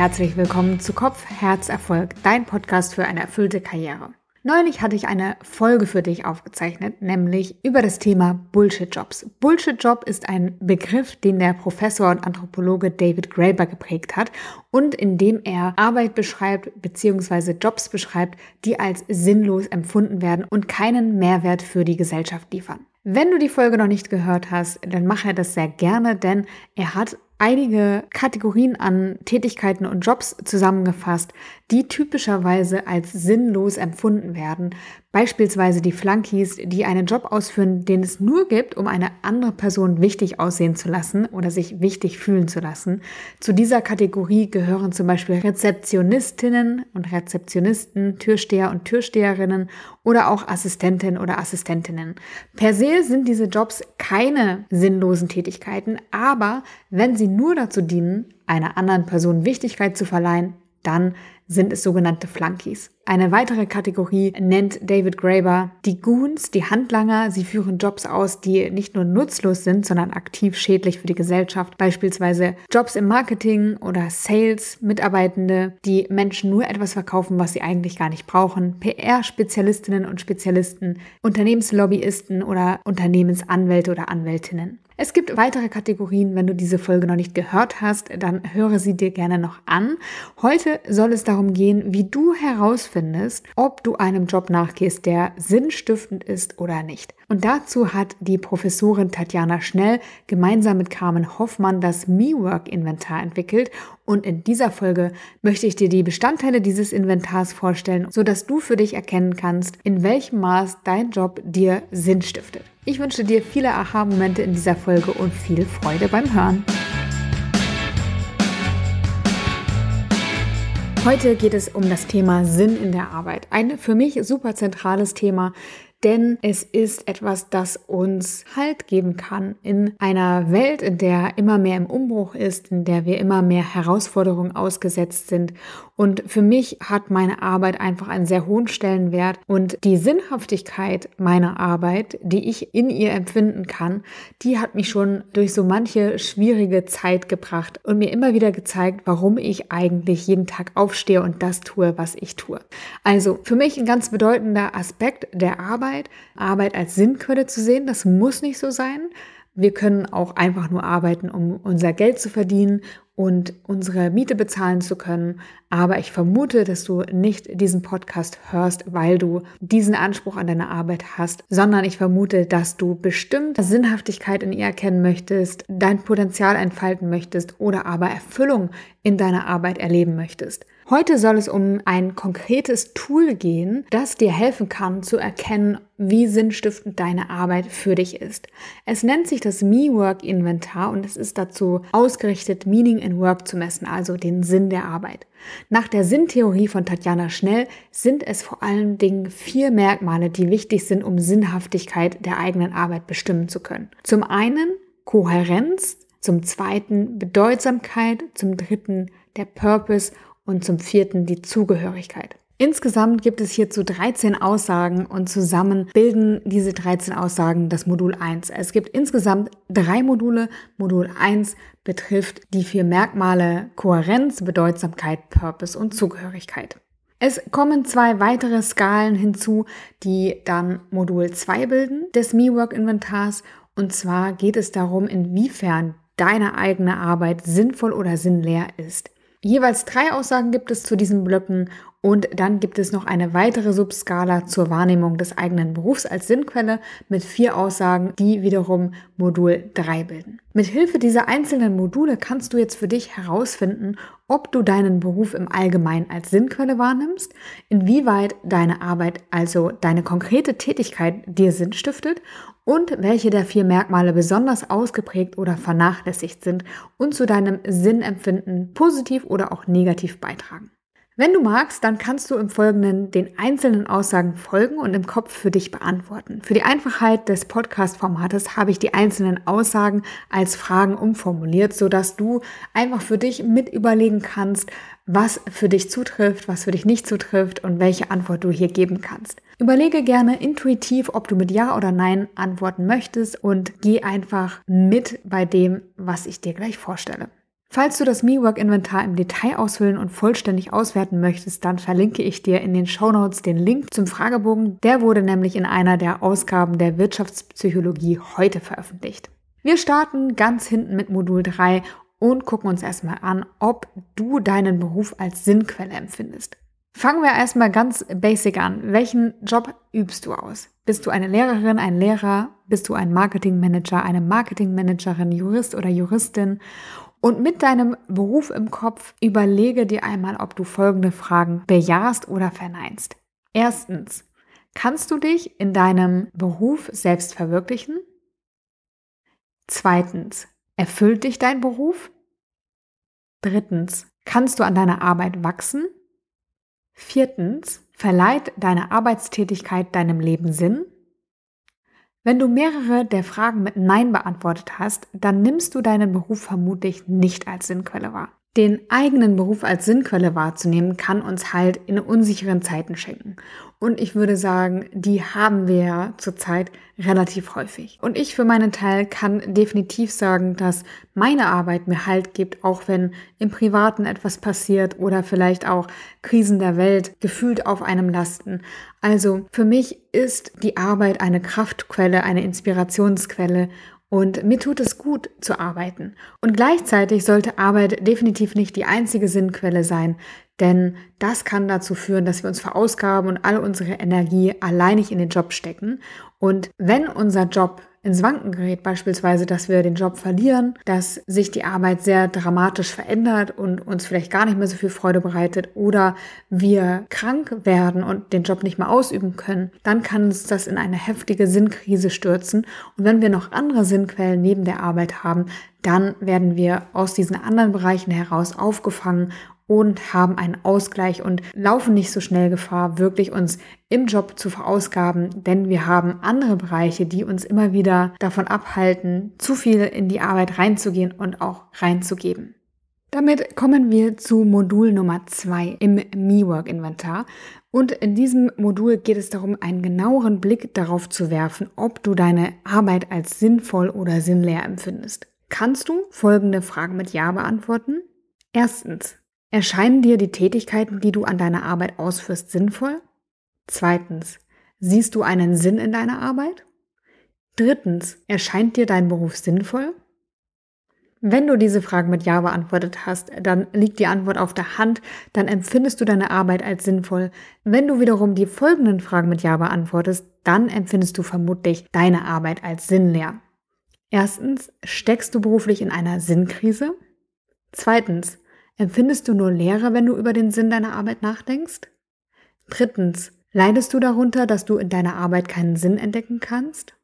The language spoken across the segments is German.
herzlich willkommen zu Kopf, Herz, Erfolg, dein Podcast für eine erfüllte Karriere. Neulich hatte ich eine Folge für dich aufgezeichnet, nämlich über das Thema Bullshit-Jobs. Bullshit-Job ist ein Begriff, den der Professor und Anthropologe David Graeber geprägt hat und in dem er Arbeit beschreibt bzw. Jobs beschreibt, die als sinnlos empfunden werden und keinen Mehrwert für die Gesellschaft liefern. Wenn du die Folge noch nicht gehört hast, dann mach er das sehr gerne, denn er hat einige Kategorien an Tätigkeiten und Jobs zusammengefasst, die typischerweise als sinnlos empfunden werden. Beispielsweise die Flunkies, die einen Job ausführen, den es nur gibt, um eine andere Person wichtig aussehen zu lassen oder sich wichtig fühlen zu lassen. Zu dieser Kategorie gehören zum Beispiel Rezeptionistinnen und Rezeptionisten, Türsteher und Türsteherinnen oder auch Assistentinnen oder Assistentinnen. Per se sind diese Jobs keine sinnlosen Tätigkeiten, aber wenn sie nur dazu dienen, einer anderen Person Wichtigkeit zu verleihen, dann sind es sogenannte Flunkies. Eine weitere Kategorie nennt David Graeber die Goons, die Handlanger. Sie führen Jobs aus, die nicht nur nutzlos sind, sondern aktiv schädlich für die Gesellschaft. Beispielsweise Jobs im Marketing oder Sales, Mitarbeitende, die Menschen nur etwas verkaufen, was sie eigentlich gar nicht brauchen. PR-Spezialistinnen und Spezialisten, Unternehmenslobbyisten oder Unternehmensanwälte oder Anwältinnen. Es gibt weitere Kategorien. Wenn du diese Folge noch nicht gehört hast, dann höre sie dir gerne noch an. Heute soll es darum gehen, wie du herausfindest, ob du einem Job nachgehst, der sinnstiftend ist oder nicht. Und dazu hat die Professorin Tatjana Schnell gemeinsam mit Carmen Hoffmann das MeWork-Inventar entwickelt. Und in dieser Folge möchte ich dir die Bestandteile dieses Inventars vorstellen, sodass du für dich erkennen kannst, in welchem Maß dein Job dir Sinn stiftet. Ich wünsche dir viele Aha-Momente in dieser Folge und viel Freude beim Hören. Heute geht es um das Thema Sinn in der Arbeit. Ein für mich super zentrales Thema, denn es ist etwas, das uns Halt geben kann in einer Welt, in der immer mehr im Umbruch ist, in der wir immer mehr Herausforderungen ausgesetzt sind. Und für mich hat meine Arbeit einfach einen sehr hohen Stellenwert und die Sinnhaftigkeit meiner Arbeit, die ich in ihr empfinden kann, die hat mich schon durch so manche schwierige Zeit gebracht und mir immer wieder gezeigt, warum ich eigentlich jeden Tag aufstehe und das tue, was ich tue. Also für mich ein ganz bedeutender Aspekt der Arbeit Arbeit, als Sinnquelle zu sehen. Das muss nicht so sein. Wir können auch einfach nur arbeiten, um unser Geld zu verdienen und unsere Miete bezahlen zu können. Aber ich vermute, dass du nicht diesen Podcast hörst, weil du diesen Anspruch an deine Arbeit hast, sondern ich vermute, dass du bestimmt Sinnhaftigkeit in ihr erkennen möchtest, dein Potenzial entfalten möchtest oder aber Erfüllung in deiner Arbeit erleben möchtest. Heute soll es um ein konkretes Tool gehen, das dir helfen kann zu erkennen, wie sinnstiftend deine Arbeit für dich ist. Es nennt sich das Me-Work Inventar und es ist dazu ausgerichtet, Meaning in Work zu messen, also den Sinn der Arbeit. Nach der Sinntheorie von Tatjana Schnell sind es vor allen Dingen vier Merkmale, die wichtig sind, um Sinnhaftigkeit der eigenen Arbeit bestimmen zu können. Zum einen Kohärenz, zum zweiten Bedeutsamkeit, zum dritten der Purpose und zum vierten die Zugehörigkeit. Insgesamt gibt es hierzu 13 Aussagen und zusammen bilden diese 13 Aussagen das Modul 1. Es gibt insgesamt drei Module. Modul 1 betrifft die vier Merkmale Kohärenz, Bedeutsamkeit, Purpose und Zugehörigkeit. Es kommen zwei weitere Skalen hinzu, die dann Modul 2 bilden des MeWork-Inventars. Und zwar geht es darum, inwiefern deine eigene Arbeit sinnvoll oder sinnleer ist. Jeweils drei Aussagen gibt es zu diesen Blöcken und dann gibt es noch eine weitere Subskala zur Wahrnehmung des eigenen Berufs als Sinnquelle mit vier Aussagen, die wiederum Modul 3 bilden. Mit Hilfe dieser einzelnen Module kannst du jetzt für dich herausfinden, ob du deinen Beruf im Allgemeinen als Sinnquelle wahrnimmst, inwieweit deine Arbeit, also deine konkrete Tätigkeit dir Sinn stiftet und welche der vier Merkmale besonders ausgeprägt oder vernachlässigt sind und zu deinem Sinnempfinden positiv oder auch negativ beitragen. Wenn du magst, dann kannst du im Folgenden den einzelnen Aussagen folgen und im Kopf für dich beantworten. Für die Einfachheit des Podcast-Formates habe ich die einzelnen Aussagen als Fragen umformuliert, sodass du einfach für dich mit überlegen kannst, was für dich zutrifft, was für dich nicht zutrifft und welche Antwort du hier geben kannst. Überlege gerne intuitiv, ob du mit Ja oder Nein antworten möchtest und geh einfach mit bei dem, was ich dir gleich vorstelle. Falls du das MeWork-Inventar im Detail ausfüllen und vollständig auswerten möchtest, dann verlinke ich dir in den Show Notes den Link zum Fragebogen. Der wurde nämlich in einer der Ausgaben der Wirtschaftspsychologie heute veröffentlicht. Wir starten ganz hinten mit Modul 3 und gucken uns erstmal an, ob du deinen Beruf als Sinnquelle empfindest. Fangen wir erstmal ganz basic an. Welchen Job übst du aus? Bist du eine Lehrerin, ein Lehrer? Bist du ein Marketingmanager, eine Marketingmanagerin, Jurist oder Juristin? Und mit deinem Beruf im Kopf überlege dir einmal, ob du folgende Fragen bejahst oder verneinst. Erstens, kannst du dich in deinem Beruf selbst verwirklichen? Zweitens, erfüllt dich dein Beruf? Drittens, kannst du an deiner Arbeit wachsen? Viertens, verleiht deine Arbeitstätigkeit deinem Leben Sinn? Wenn du mehrere der Fragen mit Nein beantwortet hast, dann nimmst du deinen Beruf vermutlich nicht als Sinnquelle wahr. Den eigenen Beruf als Sinnquelle wahrzunehmen, kann uns halt in unsicheren Zeiten schenken. Und ich würde sagen, die haben wir ja zurzeit relativ häufig. Und ich für meinen Teil kann definitiv sagen, dass meine Arbeit mir Halt gibt, auch wenn im Privaten etwas passiert oder vielleicht auch Krisen der Welt gefühlt auf einem lasten. Also für mich ist die Arbeit eine Kraftquelle, eine Inspirationsquelle und mir tut es gut zu arbeiten. Und gleichzeitig sollte Arbeit definitiv nicht die einzige Sinnquelle sein, denn das kann dazu führen, dass wir uns verausgaben und all unsere Energie alleinig in den Job stecken. Und wenn unser Job ins Wanken gerät, beispielsweise, dass wir den Job verlieren, dass sich die Arbeit sehr dramatisch verändert und uns vielleicht gar nicht mehr so viel Freude bereitet oder wir krank werden und den Job nicht mehr ausüben können, dann kann uns das in eine heftige Sinnkrise stürzen. Und wenn wir noch andere Sinnquellen neben der Arbeit haben, dann werden wir aus diesen anderen Bereichen heraus aufgefangen und haben einen Ausgleich und laufen nicht so schnell Gefahr, wirklich uns im Job zu verausgaben, denn wir haben andere Bereiche, die uns immer wieder davon abhalten, zu viel in die Arbeit reinzugehen und auch reinzugeben. Damit kommen wir zu Modul Nummer zwei im MeWork-Inventar. Und in diesem Modul geht es darum, einen genaueren Blick darauf zu werfen, ob du deine Arbeit als sinnvoll oder sinnleer empfindest. Kannst du folgende Fragen mit Ja beantworten? Erstens, Erscheinen dir die Tätigkeiten, die du an deiner Arbeit ausführst, sinnvoll? Zweitens, siehst du einen Sinn in deiner Arbeit? Drittens, erscheint dir dein Beruf sinnvoll? Wenn du diese Fragen mit Ja beantwortet hast, dann liegt die Antwort auf der Hand, dann empfindest du deine Arbeit als sinnvoll. Wenn du wiederum die folgenden Fragen mit Ja beantwortest, dann empfindest du vermutlich deine Arbeit als sinnleer. Erstens, steckst du beruflich in einer Sinnkrise? Zweitens, Empfindest du nur Leere, wenn du über den Sinn deiner Arbeit nachdenkst? Drittens, leidest du darunter, dass du in deiner Arbeit keinen Sinn entdecken kannst?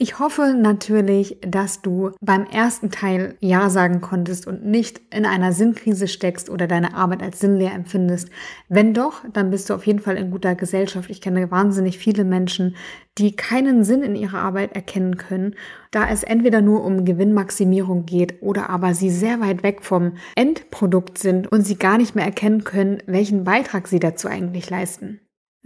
Ich hoffe natürlich, dass du beim ersten Teil Ja sagen konntest und nicht in einer Sinnkrise steckst oder deine Arbeit als sinnleer empfindest. Wenn doch, dann bist du auf jeden Fall in guter Gesellschaft. Ich kenne wahnsinnig viele Menschen, die keinen Sinn in ihrer Arbeit erkennen können, da es entweder nur um Gewinnmaximierung geht oder aber sie sehr weit weg vom Endprodukt sind und sie gar nicht mehr erkennen können, welchen Beitrag sie dazu eigentlich leisten.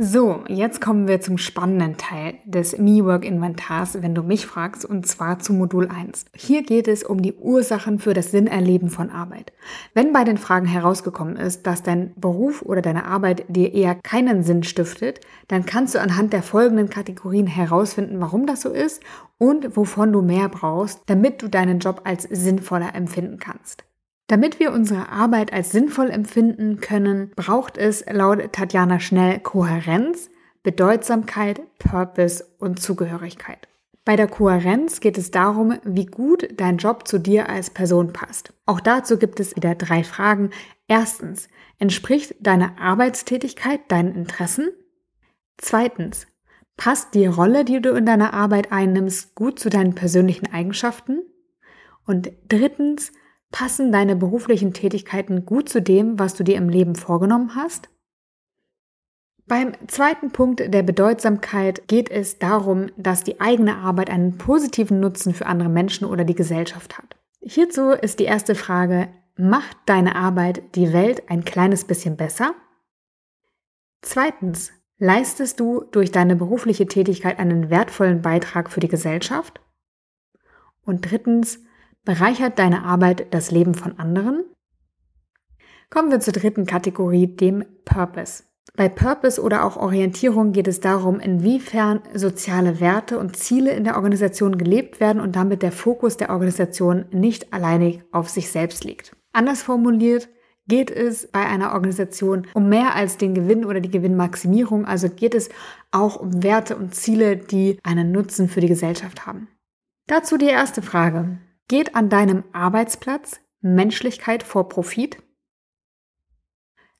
So, jetzt kommen wir zum spannenden Teil des MeWork-Inventars, wenn du mich fragst, und zwar zu Modul 1. Hier geht es um die Ursachen für das Sinnerleben von Arbeit. Wenn bei den Fragen herausgekommen ist, dass dein Beruf oder deine Arbeit dir eher keinen Sinn stiftet, dann kannst du anhand der folgenden Kategorien herausfinden, warum das so ist und wovon du mehr brauchst, damit du deinen Job als sinnvoller empfinden kannst. Damit wir unsere Arbeit als sinnvoll empfinden können, braucht es laut Tatjana Schnell Kohärenz, Bedeutsamkeit, Purpose und Zugehörigkeit. Bei der Kohärenz geht es darum, wie gut dein Job zu dir als Person passt. Auch dazu gibt es wieder drei Fragen. Erstens, entspricht deine Arbeitstätigkeit deinen Interessen? Zweitens, passt die Rolle, die du in deiner Arbeit einnimmst, gut zu deinen persönlichen Eigenschaften? Und drittens, Passen deine beruflichen Tätigkeiten gut zu dem, was du dir im Leben vorgenommen hast? Beim zweiten Punkt der Bedeutsamkeit geht es darum, dass die eigene Arbeit einen positiven Nutzen für andere Menschen oder die Gesellschaft hat. Hierzu ist die erste Frage, macht deine Arbeit die Welt ein kleines bisschen besser? Zweitens, leistest du durch deine berufliche Tätigkeit einen wertvollen Beitrag für die Gesellschaft? Und drittens, Bereichert deine Arbeit das Leben von anderen? Kommen wir zur dritten Kategorie, dem Purpose. Bei Purpose oder auch Orientierung geht es darum, inwiefern soziale Werte und Ziele in der Organisation gelebt werden und damit der Fokus der Organisation nicht alleinig auf sich selbst liegt. Anders formuliert, geht es bei einer Organisation um mehr als den Gewinn oder die Gewinnmaximierung, also geht es auch um Werte und Ziele, die einen Nutzen für die Gesellschaft haben. Dazu die erste Frage. Geht an deinem Arbeitsplatz Menschlichkeit vor Profit?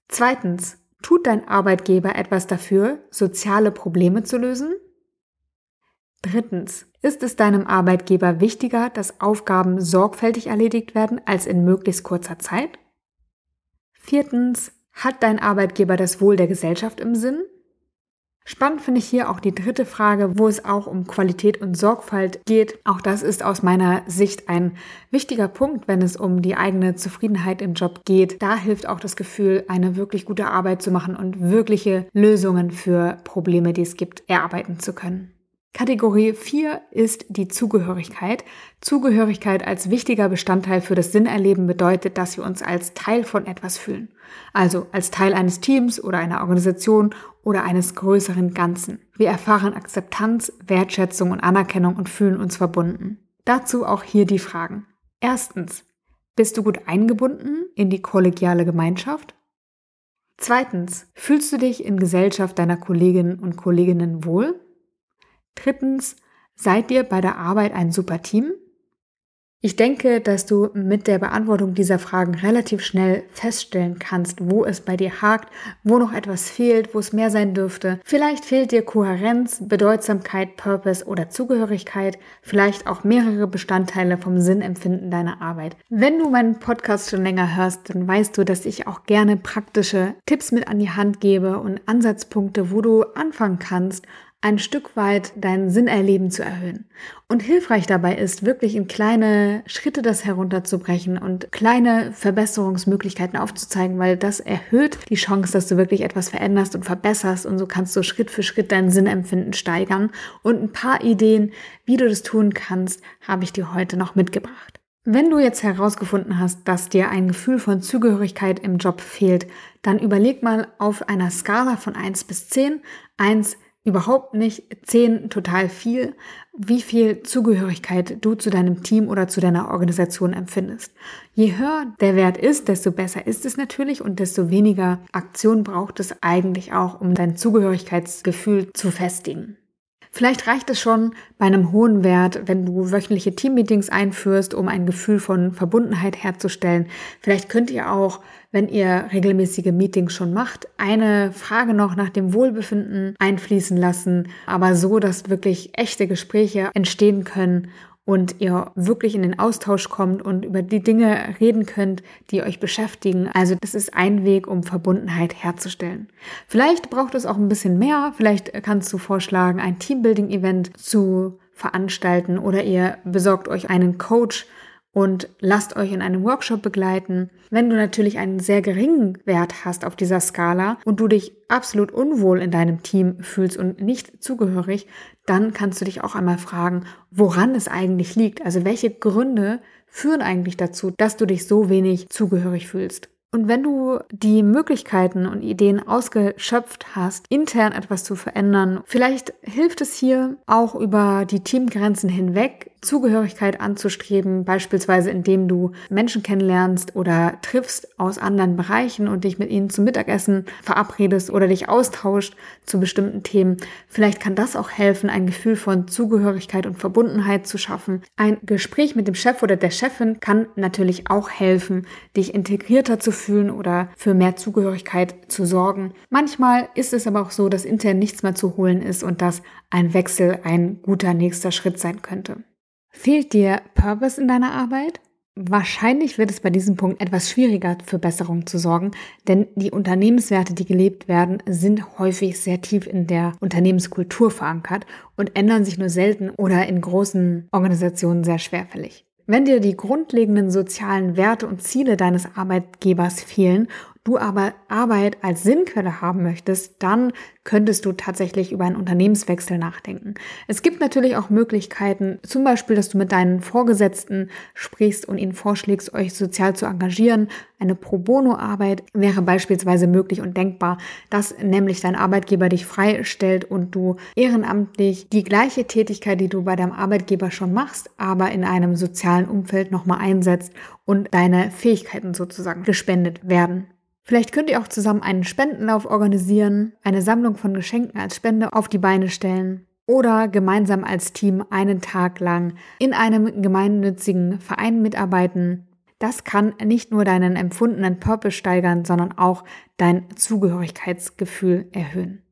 Zweitens, tut dein Arbeitgeber etwas dafür, soziale Probleme zu lösen? Drittens, ist es deinem Arbeitgeber wichtiger, dass Aufgaben sorgfältig erledigt werden als in möglichst kurzer Zeit? Viertens, hat dein Arbeitgeber das Wohl der Gesellschaft im Sinn? Spannend finde ich hier auch die dritte Frage, wo es auch um Qualität und Sorgfalt geht. Auch das ist aus meiner Sicht ein wichtiger Punkt, wenn es um die eigene Zufriedenheit im Job geht. Da hilft auch das Gefühl, eine wirklich gute Arbeit zu machen und wirkliche Lösungen für Probleme, die es gibt, erarbeiten zu können. Kategorie 4 ist die Zugehörigkeit. Zugehörigkeit als wichtiger Bestandteil für das Sinnerleben bedeutet, dass wir uns als Teil von etwas fühlen. Also als Teil eines Teams oder einer Organisation oder eines größeren Ganzen. Wir erfahren Akzeptanz, Wertschätzung und Anerkennung und fühlen uns verbunden. Dazu auch hier die Fragen. Erstens, bist du gut eingebunden in die kollegiale Gemeinschaft? Zweitens, fühlst du dich in Gesellschaft deiner Kolleginnen und Kolleginnen wohl? Drittens, seid ihr bei der Arbeit ein super Team? Ich denke, dass du mit der Beantwortung dieser Fragen relativ schnell feststellen kannst, wo es bei dir hakt, wo noch etwas fehlt, wo es mehr sein dürfte. Vielleicht fehlt dir Kohärenz, Bedeutsamkeit, Purpose oder Zugehörigkeit, vielleicht auch mehrere Bestandteile vom Sinnempfinden deiner Arbeit. Wenn du meinen Podcast schon länger hörst, dann weißt du, dass ich auch gerne praktische Tipps mit an die Hand gebe und Ansatzpunkte, wo du anfangen kannst, ein Stück weit deinen Sinnerleben zu erhöhen. Und hilfreich dabei ist, wirklich in kleine Schritte das herunterzubrechen und kleine Verbesserungsmöglichkeiten aufzuzeigen, weil das erhöht die Chance, dass du wirklich etwas veränderst und verbesserst und so kannst du Schritt für Schritt dein Sinnempfinden steigern. Und ein paar Ideen, wie du das tun kannst, habe ich dir heute noch mitgebracht. Wenn du jetzt herausgefunden hast, dass dir ein Gefühl von Zugehörigkeit im Job fehlt, dann überleg mal auf einer Skala von 1 bis 10. 1 überhaupt nicht, zehn total viel, wie viel Zugehörigkeit du zu deinem Team oder zu deiner Organisation empfindest. Je höher der Wert ist, desto besser ist es natürlich und desto weniger Aktion braucht es eigentlich auch, um dein Zugehörigkeitsgefühl zu festigen. Vielleicht reicht es schon bei einem hohen Wert, wenn du wöchentliche Teammeetings einführst, um ein Gefühl von Verbundenheit herzustellen. Vielleicht könnt ihr auch, wenn ihr regelmäßige Meetings schon macht, eine Frage noch nach dem Wohlbefinden einfließen lassen, aber so, dass wirklich echte Gespräche entstehen können und ihr wirklich in den Austausch kommt und über die Dinge reden könnt, die euch beschäftigen. Also das ist ein Weg, um Verbundenheit herzustellen. Vielleicht braucht es auch ein bisschen mehr. Vielleicht kannst du vorschlagen, ein Teambuilding-Event zu veranstalten oder ihr besorgt euch einen Coach und lasst euch in einem Workshop begleiten. Wenn du natürlich einen sehr geringen Wert hast auf dieser Skala und du dich absolut unwohl in deinem Team fühlst und nicht zugehörig, dann kannst du dich auch einmal fragen, woran es eigentlich liegt. Also welche Gründe führen eigentlich dazu, dass du dich so wenig zugehörig fühlst. Und wenn du die Möglichkeiten und Ideen ausgeschöpft hast, intern etwas zu verändern, vielleicht hilft es hier auch über die Teamgrenzen hinweg Zugehörigkeit anzustreben, beispielsweise indem du Menschen kennenlernst oder triffst aus anderen Bereichen und dich mit ihnen zum Mittagessen verabredest oder dich austauscht zu bestimmten Themen. Vielleicht kann das auch helfen, ein Gefühl von Zugehörigkeit und Verbundenheit zu schaffen. Ein Gespräch mit dem Chef oder der Chefin kann natürlich auch helfen, dich integrierter zu fühlen oder für mehr Zugehörigkeit zu sorgen. Manchmal ist es aber auch so, dass intern nichts mehr zu holen ist und dass ein Wechsel ein guter nächster Schritt sein könnte. Fehlt dir Purpose in deiner Arbeit? Wahrscheinlich wird es bei diesem Punkt etwas schwieriger für Besserung zu sorgen, denn die Unternehmenswerte, die gelebt werden, sind häufig sehr tief in der Unternehmenskultur verankert und ändern sich nur selten oder in großen Organisationen sehr schwerfällig. Wenn dir die grundlegenden sozialen Werte und Ziele deines Arbeitgebers fehlen, du aber Arbeit als Sinnquelle haben möchtest, dann könntest du tatsächlich über einen Unternehmenswechsel nachdenken. Es gibt natürlich auch Möglichkeiten, zum Beispiel, dass du mit deinen Vorgesetzten sprichst und ihnen vorschlägst, euch sozial zu engagieren. Eine Pro Bono-Arbeit wäre beispielsweise möglich und denkbar, dass nämlich dein Arbeitgeber dich freistellt und du ehrenamtlich die gleiche Tätigkeit, die du bei deinem Arbeitgeber schon machst, aber in einem sozialen Umfeld nochmal einsetzt und deine Fähigkeiten sozusagen gespendet werden. Vielleicht könnt ihr auch zusammen einen Spendenlauf organisieren, eine Sammlung von Geschenken als Spende auf die Beine stellen oder gemeinsam als Team einen Tag lang in einem gemeinnützigen Verein mitarbeiten. Das kann nicht nur deinen empfundenen Purpose steigern, sondern auch dein Zugehörigkeitsgefühl erhöhen.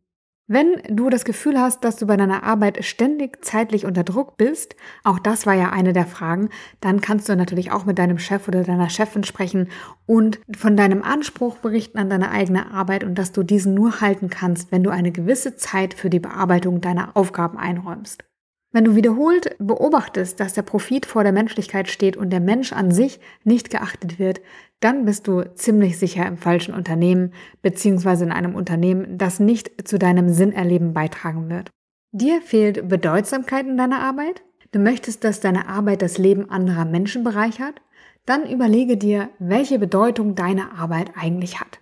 Wenn du das Gefühl hast, dass du bei deiner Arbeit ständig zeitlich unter Druck bist, auch das war ja eine der Fragen, dann kannst du natürlich auch mit deinem Chef oder deiner Chefin sprechen und von deinem Anspruch berichten an deine eigene Arbeit und dass du diesen nur halten kannst, wenn du eine gewisse Zeit für die Bearbeitung deiner Aufgaben einräumst. Wenn du wiederholt beobachtest, dass der Profit vor der Menschlichkeit steht und der Mensch an sich nicht geachtet wird, dann bist du ziemlich sicher im falschen Unternehmen beziehungsweise in einem Unternehmen, das nicht zu deinem Sinnerleben beitragen wird. Dir fehlt Bedeutsamkeit in deiner Arbeit? Du möchtest, dass deine Arbeit das Leben anderer Menschen bereichert? Dann überlege dir, welche Bedeutung deine Arbeit eigentlich hat.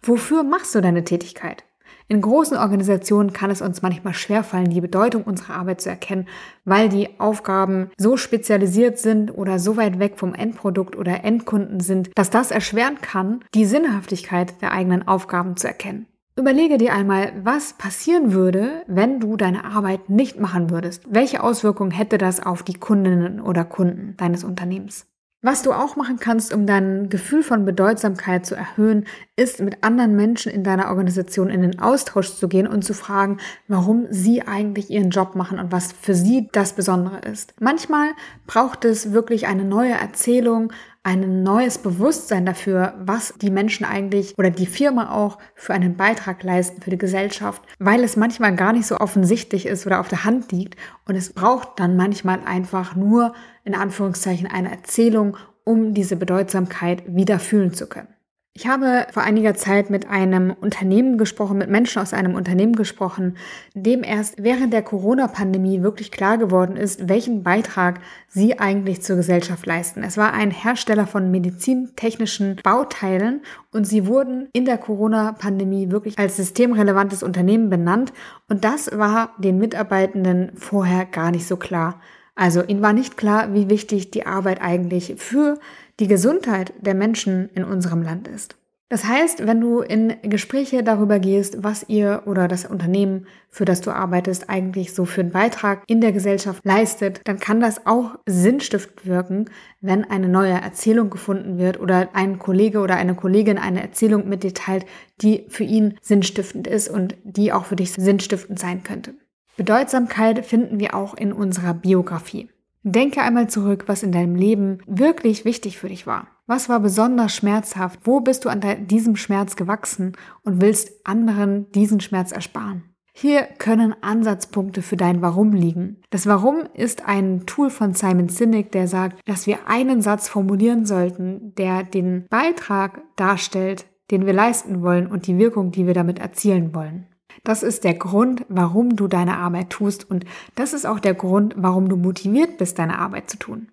Wofür machst du deine Tätigkeit? In großen Organisationen kann es uns manchmal schwerfallen, die Bedeutung unserer Arbeit zu erkennen, weil die Aufgaben so spezialisiert sind oder so weit weg vom Endprodukt oder Endkunden sind, dass das erschweren kann, die Sinnhaftigkeit der eigenen Aufgaben zu erkennen. Überlege dir einmal, was passieren würde, wenn du deine Arbeit nicht machen würdest. Welche Auswirkungen hätte das auf die Kundinnen oder Kunden deines Unternehmens? Was du auch machen kannst, um dein Gefühl von Bedeutsamkeit zu erhöhen, ist mit anderen Menschen in deiner Organisation in den Austausch zu gehen und zu fragen, warum sie eigentlich ihren Job machen und was für sie das Besondere ist. Manchmal braucht es wirklich eine neue Erzählung, ein neues Bewusstsein dafür, was die Menschen eigentlich oder die Firma auch für einen Beitrag leisten für die Gesellschaft, weil es manchmal gar nicht so offensichtlich ist oder auf der Hand liegt und es braucht dann manchmal einfach nur in Anführungszeichen eine Erzählung, um diese Bedeutsamkeit wieder fühlen zu können. Ich habe vor einiger Zeit mit einem Unternehmen gesprochen, mit Menschen aus einem Unternehmen gesprochen, dem erst während der Corona-Pandemie wirklich klar geworden ist, welchen Beitrag sie eigentlich zur Gesellschaft leisten. Es war ein Hersteller von medizintechnischen Bauteilen und sie wurden in der Corona-Pandemie wirklich als systemrelevantes Unternehmen benannt und das war den Mitarbeitenden vorher gar nicht so klar. Also ihnen war nicht klar, wie wichtig die Arbeit eigentlich für die Gesundheit der Menschen in unserem Land ist. Das heißt, wenn du in Gespräche darüber gehst, was ihr oder das Unternehmen, für das du arbeitest, eigentlich so für einen Beitrag in der Gesellschaft leistet, dann kann das auch sinnstiftend wirken, wenn eine neue Erzählung gefunden wird oder ein Kollege oder eine Kollegin eine Erzählung mit dir teilt, die für ihn sinnstiftend ist und die auch für dich sinnstiftend sein könnte. Bedeutsamkeit finden wir auch in unserer Biografie. Denke einmal zurück, was in deinem Leben wirklich wichtig für dich war. Was war besonders schmerzhaft? Wo bist du an diesem Schmerz gewachsen und willst anderen diesen Schmerz ersparen? Hier können Ansatzpunkte für dein Warum liegen. Das Warum ist ein Tool von Simon Sinek, der sagt, dass wir einen Satz formulieren sollten, der den Beitrag darstellt, den wir leisten wollen und die Wirkung, die wir damit erzielen wollen. Das ist der Grund, warum du deine Arbeit tust und das ist auch der Grund, warum du motiviert bist, deine Arbeit zu tun.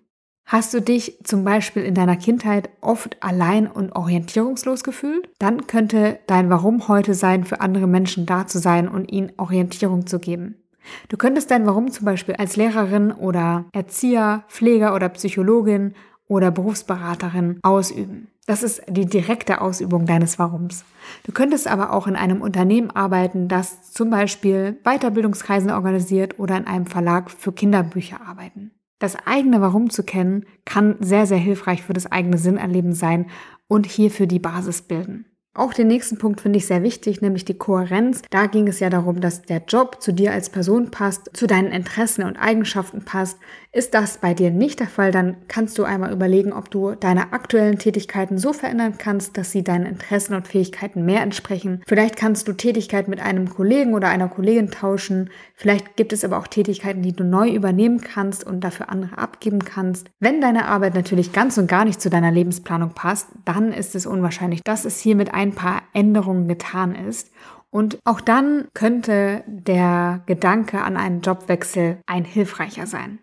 Hast du dich zum Beispiel in deiner Kindheit oft allein und orientierungslos gefühlt? Dann könnte dein Warum heute sein, für andere Menschen da zu sein und ihnen Orientierung zu geben. Du könntest dein Warum zum Beispiel als Lehrerin oder Erzieher, Pfleger oder Psychologin oder Berufsberaterin ausüben. Das ist die direkte Ausübung deines Warums. Du könntest aber auch in einem Unternehmen arbeiten, das zum Beispiel Weiterbildungskreisen organisiert oder in einem Verlag für Kinderbücher arbeiten. Das eigene Warum zu kennen, kann sehr, sehr hilfreich für das eigene Sinnerleben sein und hierfür die Basis bilden. Auch den nächsten Punkt finde ich sehr wichtig, nämlich die Kohärenz. Da ging es ja darum, dass der Job zu dir als Person passt, zu deinen Interessen und Eigenschaften passt. Ist das bei dir nicht der Fall, dann kannst du einmal überlegen, ob du deine aktuellen Tätigkeiten so verändern kannst, dass sie deinen Interessen und Fähigkeiten mehr entsprechen. Vielleicht kannst du Tätigkeit mit einem Kollegen oder einer Kollegin tauschen. Vielleicht gibt es aber auch Tätigkeiten, die du neu übernehmen kannst und dafür andere abgeben kannst. Wenn deine Arbeit natürlich ganz und gar nicht zu deiner Lebensplanung passt, dann ist es unwahrscheinlich, dass es hier mit ein ein paar Änderungen getan ist. Und auch dann könnte der Gedanke an einen Jobwechsel ein hilfreicher sein.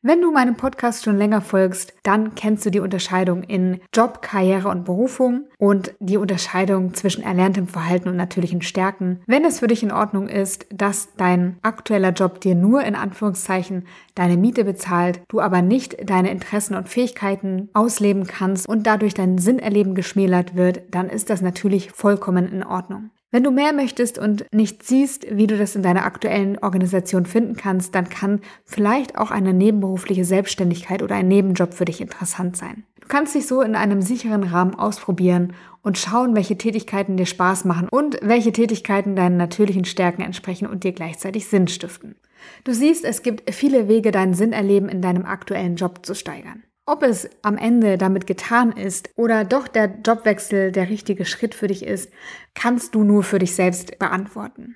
Wenn du meinem Podcast schon länger folgst, dann kennst du die Unterscheidung in Job, Karriere und Berufung und die Unterscheidung zwischen erlerntem Verhalten und natürlichen Stärken. Wenn es für dich in Ordnung ist, dass dein aktueller Job dir nur in Anführungszeichen deine Miete bezahlt, du aber nicht deine Interessen und Fähigkeiten ausleben kannst und dadurch dein Sinnerleben geschmälert wird, dann ist das natürlich vollkommen in Ordnung. Wenn du mehr möchtest und nicht siehst, wie du das in deiner aktuellen Organisation finden kannst, dann kann vielleicht auch eine nebenberufliche Selbstständigkeit oder ein Nebenjob für dich interessant sein. Du kannst dich so in einem sicheren Rahmen ausprobieren und schauen, welche Tätigkeiten dir Spaß machen und welche Tätigkeiten deinen natürlichen Stärken entsprechen und dir gleichzeitig Sinn stiften. Du siehst, es gibt viele Wege, deinen Sinnerleben in deinem aktuellen Job zu steigern. Ob es am Ende damit getan ist oder doch der Jobwechsel der richtige Schritt für dich ist, kannst du nur für dich selbst beantworten.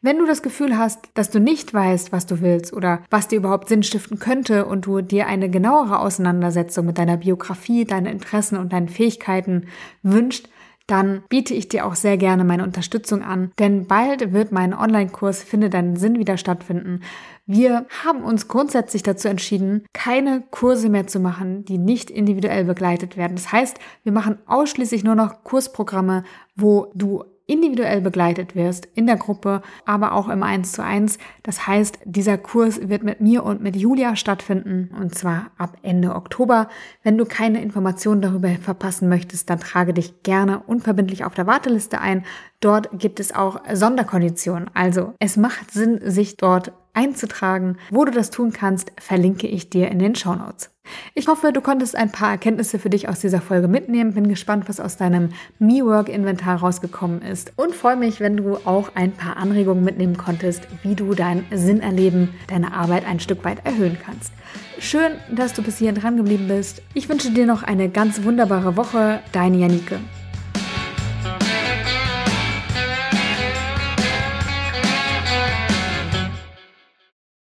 Wenn du das Gefühl hast, dass du nicht weißt, was du willst oder was dir überhaupt Sinn stiften könnte und du dir eine genauere Auseinandersetzung mit deiner Biografie, deinen Interessen und deinen Fähigkeiten wünscht, dann biete ich dir auch sehr gerne meine Unterstützung an, denn bald wird mein Online-Kurs Finde deinen Sinn wieder stattfinden. Wir haben uns grundsätzlich dazu entschieden, keine Kurse mehr zu machen, die nicht individuell begleitet werden. Das heißt, wir machen ausschließlich nur noch Kursprogramme, wo du individuell begleitet wirst in der Gruppe, aber auch im 1 zu 1. Das heißt, dieser Kurs wird mit mir und mit Julia stattfinden und zwar ab Ende Oktober. Wenn du keine Informationen darüber verpassen möchtest, dann trage dich gerne unverbindlich auf der Warteliste ein. Dort gibt es auch Sonderkonditionen. Also es macht Sinn, sich dort einzutragen. Wo du das tun kannst, verlinke ich dir in den Show Notes. Ich hoffe, du konntest ein paar Erkenntnisse für dich aus dieser Folge mitnehmen. Bin gespannt, was aus deinem MeWork-Inventar rausgekommen ist und freue mich, wenn du auch ein paar Anregungen mitnehmen konntest, wie du dein Sinnerleben, deine Arbeit ein Stück weit erhöhen kannst. Schön, dass du bis hierhin dran geblieben bist. Ich wünsche dir noch eine ganz wunderbare Woche. Deine Janike.